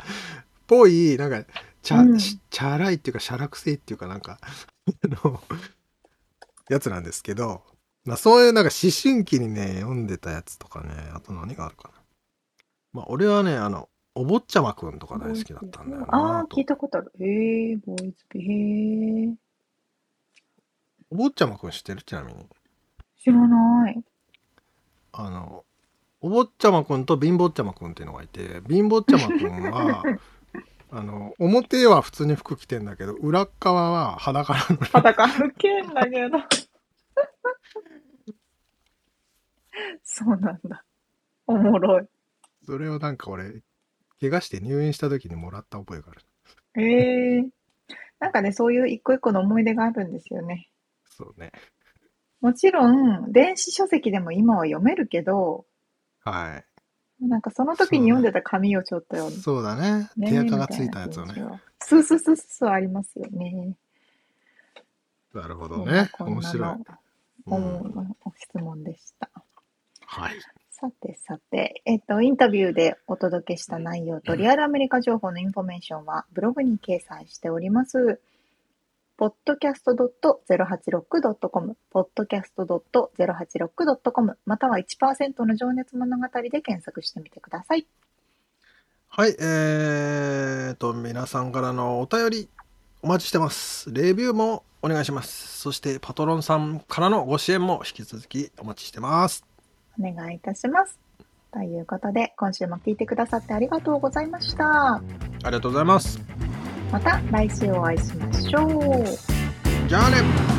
ぽい、なんか、チャ、うんチャラいっていうか、シャラくせいっていうかなんか、あの、やつなんですけど、まあそういうなんか思春期にね、読んでたやつとかね、あと何があるかな。まあ俺はね、あの、お坊ちゃまくんとか大好きだったんだよな。ああ、と聞いたことある。へえ、ボーイズビー。へえ、お坊ちゃまくん知ってる？ちなみに。知らない。あの、お坊ちゃまくんと貧乏ちゃまくんっていうのがいて、貧乏ちゃまくんは、あの、表は普通に服着てんだけど、裏っ側は裸なの。裸抜けんだけど。そうなんだ。おもろい。それをなんか俺、怪我して入院した時にもらった覚えがある。へえ。なんかね、そういう一個一個の思い出があるんですよね。そうね。もちろん、電子書籍でも今は読めるけど、はなんかその時に読んでた紙をちょっとい。読んそうだね。ね手垢がついたやつをね。。そうそうそうそう、ありますよね。なるほどね。面白い。のう質問でした。はい。さてさて、えっと、インタビューでお届けした内容とリアルアメリカ情報のインフォメーションはブログに掲載しております。podcast.086.com、podcast.086.com、または1%の情熱物語で検索してみてください。はい。えーと、皆さんからのお便りお待ちしてます。レビューもお願いします。そして、パトロンさんからのご支援も引き続きお待ちしてます。お願いいたします。ということで、今週も聞いてくださってありがとうございました。ありがとうございます。また来週お会いしましょう。じゃあね